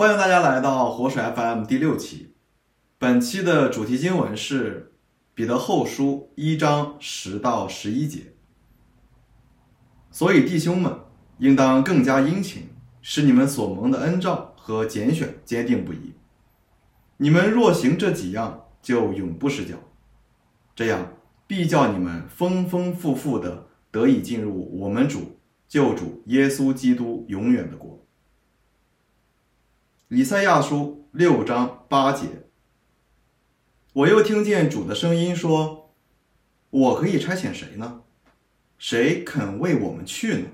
欢迎大家来到活水 FM 第六期。本期的主题经文是《彼得后书》一章十到十一节。所以弟兄们，应当更加殷勤，使你们所蒙的恩召和拣选坚定不移。你们若行这几样，就永不失脚。这样必叫你们丰丰富富的得以进入我们主救主耶稣基督永远的国。以赛亚书六章八节。我又听见主的声音说：“我可以差遣谁呢？谁肯为我们去呢？”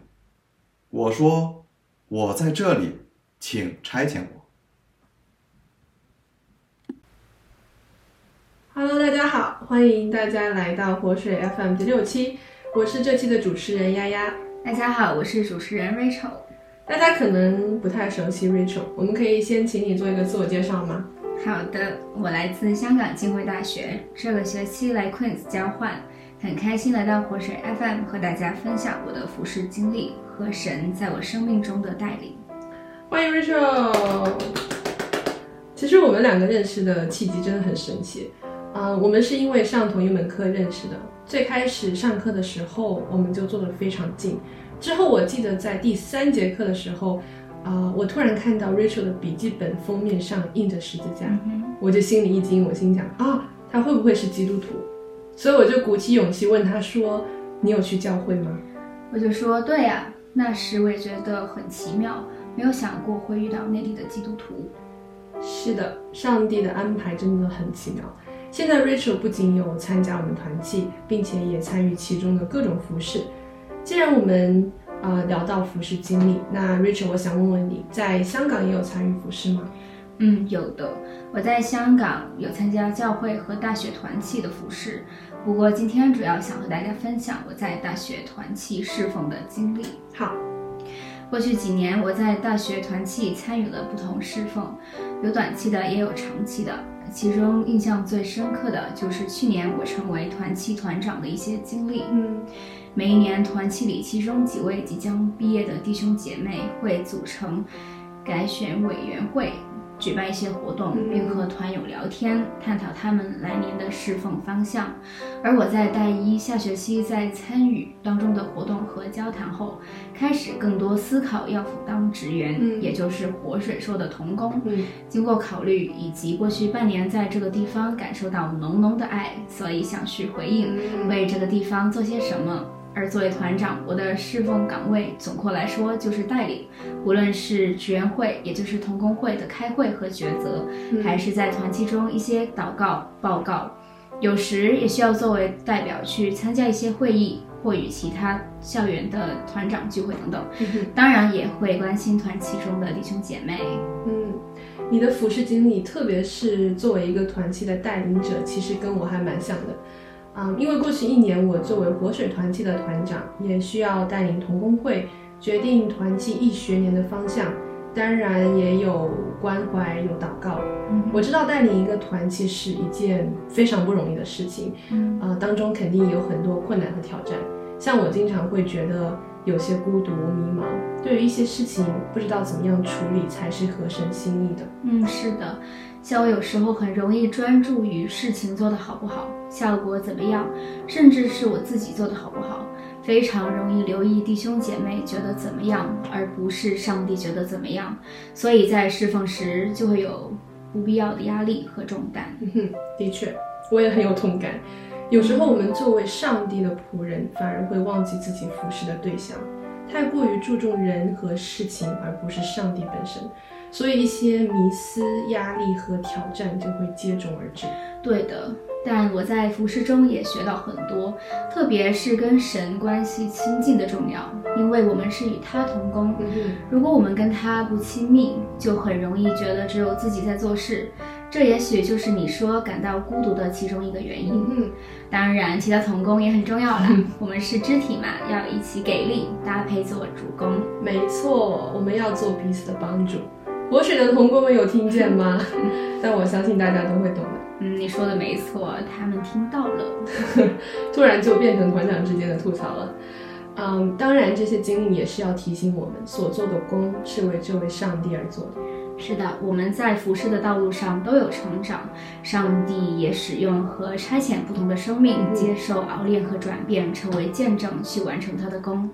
我说：“我在这里，请差遣我。” Hello，大家好，欢迎大家来到活水 FM 第六期，我是这期的主持人丫丫。大家好，我是主持人 Rachel。大家可能不太熟悉 Rachel，我们可以先请你做一个自我介绍吗？好的，我来自香港浸会大学，这个学期来 Queens 交换，很开心来到活水 FM 和大家分享我的服饰经历和神在我生命中的带领。欢迎 Rachel。其实我们两个认识的契机真的很神奇。啊，我们是因为上同一门课认识的。最开始上课的时候，我们就坐得非常近。之后，我记得在第三节课的时候，啊，我突然看到 Rachel 的笔记本封面上印着十字架，我就心里一惊，我心想啊，他会不会是基督徒？所以我就鼓起勇气问他说：“你有去教会吗？”我就说：“对呀。”那时我也觉得很奇妙，没有想过会遇到那里的基督徒。是的，上帝的安排真的很奇妙。现在 Rachel 不仅有参加我们团契，并且也参与其中的各种服饰。既然我们呃聊到服饰经历，那 Rachel 我想问问你在香港也有参与服饰吗？嗯，有的。我在香港有参加教会和大学团契的服饰，不过今天主要想和大家分享我在大学团契侍奉的经历。好，过去几年我在大学团契参与了不同侍奉，有短期的也有长期的。其中印象最深刻的就是去年我成为团期团长的一些经历。嗯，每一年团期里，其中几位即将毕业的弟兄姐妹会组成改选委员会。举办一些活动，并和团友聊天，探讨他们来年的侍奉方向。而我在大一下学期在参与当中的活动和交谈后，开始更多思考要否当职员，也就是活水说的童工。经过考虑以及过去半年在这个地方感受到浓浓的爱，所以想去回应，为这个地方做些什么。而作为团长，我的侍奉岗位总括来说就是带领，无论是职员会，也就是同工会的开会和抉择，还是在团期中一些祷告报告，有时也需要作为代表去参加一些会议，或与其他校园的团长聚会等等。当然也会关心团期中的弟兄姐妹。嗯，你的服饰经历，特别是作为一个团期的带领者，其实跟我还蛮像的。嗯，因为过去一年，我作为活水团契的团长，也需要带领同工会决定团契一学年的方向，当然也有关怀，有祷告。我知道带领一个团契是一件非常不容易的事情，呃，当中肯定有很多困难和挑战。像我经常会觉得有些孤独、迷茫，对于一些事情不知道怎么样处理才是合神心意的。嗯，是的。像我有时候很容易专注于事情做得好不好，效果怎么样，甚至是我自己做得好不好，非常容易留意弟兄姐妹觉得怎么样，而不是上帝觉得怎么样。所以在侍奉时就会有不必要的压力和重担。的确，我也很有同感。有时候我们作为上帝的仆人，反而会忘记自己服侍的对象，太过于注重人和事情，而不是上帝本身。所以一些迷思、压力和挑战就会接踵而至。对的，但我在服饰中也学到很多，特别是跟神关系亲近的重要，因为我们是与他同工。如果我们跟他不亲密，就很容易觉得只有自己在做事。这也许就是你说感到孤独的其中一个原因。嗯，当然，其他同工也很重要啦。我们是肢体嘛，要一起给力，搭配做主攻。没错，我们要做彼此的帮助。活水的同工们有听见吗？但我相信大家都会懂的。嗯，你说的没错，他们听到了。突然就变成团长之间的吐槽了。嗯，当然这些经历也是要提醒我们，所做的功是为这位上帝而做的。是的，我们在服侍的道路上都有成长，上帝也使用和差遣不同的生命，接受熬炼和转变，成为见证去完成他的功。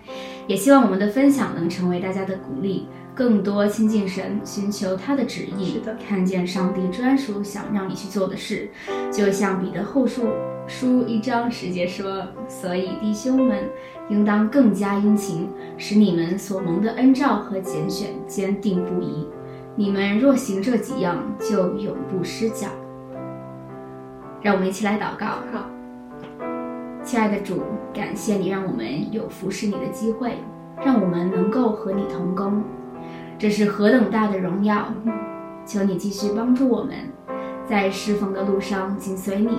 也希望我们的分享能成为大家的鼓励，更多亲近神，寻求他的旨意，是的看见上帝专属想让你去做的事。就像彼得后书书一章十节说：“所以弟兄们，应当更加殷勤，使你们所蒙的恩召和拣选坚定不移。你们若行这几样，就永不失脚。”让我们一起来祷告。好，亲爱的主，感谢你让我们有服侍你的机会，让我们能够和你同工，这是何等大的荣耀！求你继续帮助我们，在侍奉的路上紧随你，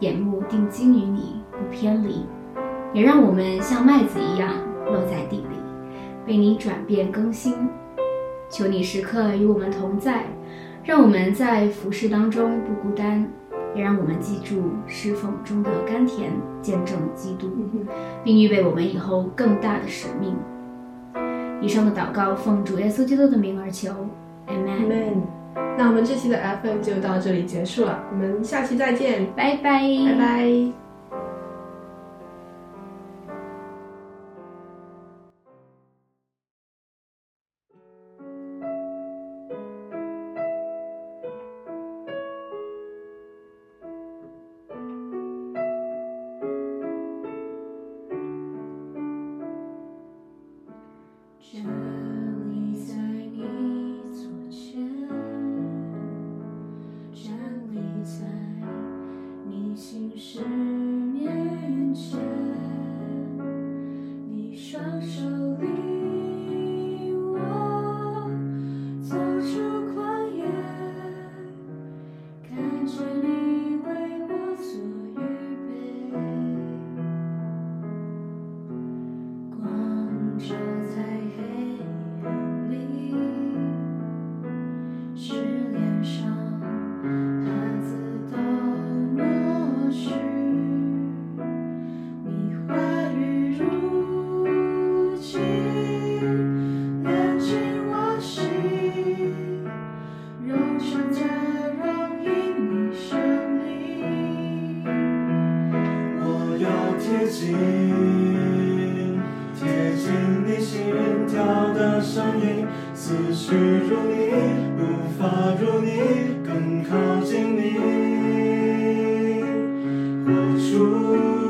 眼目定睛于你，不偏离。也让我们像麦子一样落在地里，被你转变更新。求你时刻与我们同在，让我们在服侍当中不孤单，也让我们记住侍奉中的甘甜，见证基督，并预备我们以后更大的使命。以上的祷告奉主耶稣基督的名而求，Amen。Amen。那我们这期的 FM 就到这里结束了，我们下期再见，拜拜，拜拜。心贴近，贴近你心跳的声音，思绪如你，无法如你，更靠近你，活出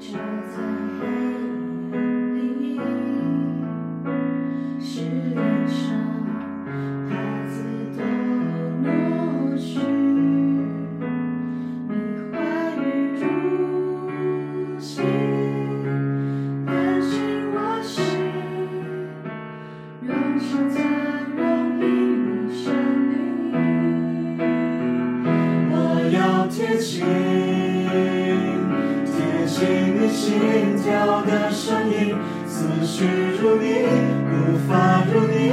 照在黑暗里，使脸上瑕疵都抹去。你话语如镜，亮进我心，荣上加荣因你。我要贴近，心跳的声音，思绪如你，无法如你，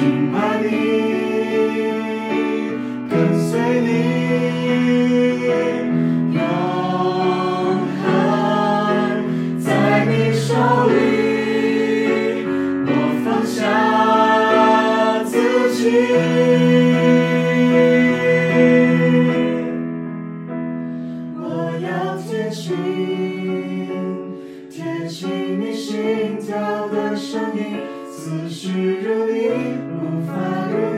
敬拜你，跟随你，永恒在你手里。我放下自己，我要贴近，贴近你心跳的声音，思绪如你。无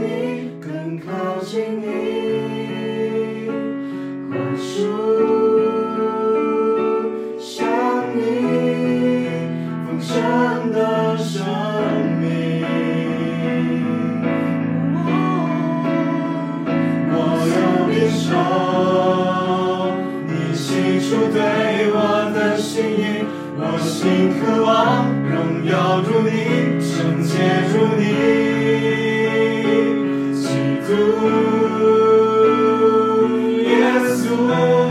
away.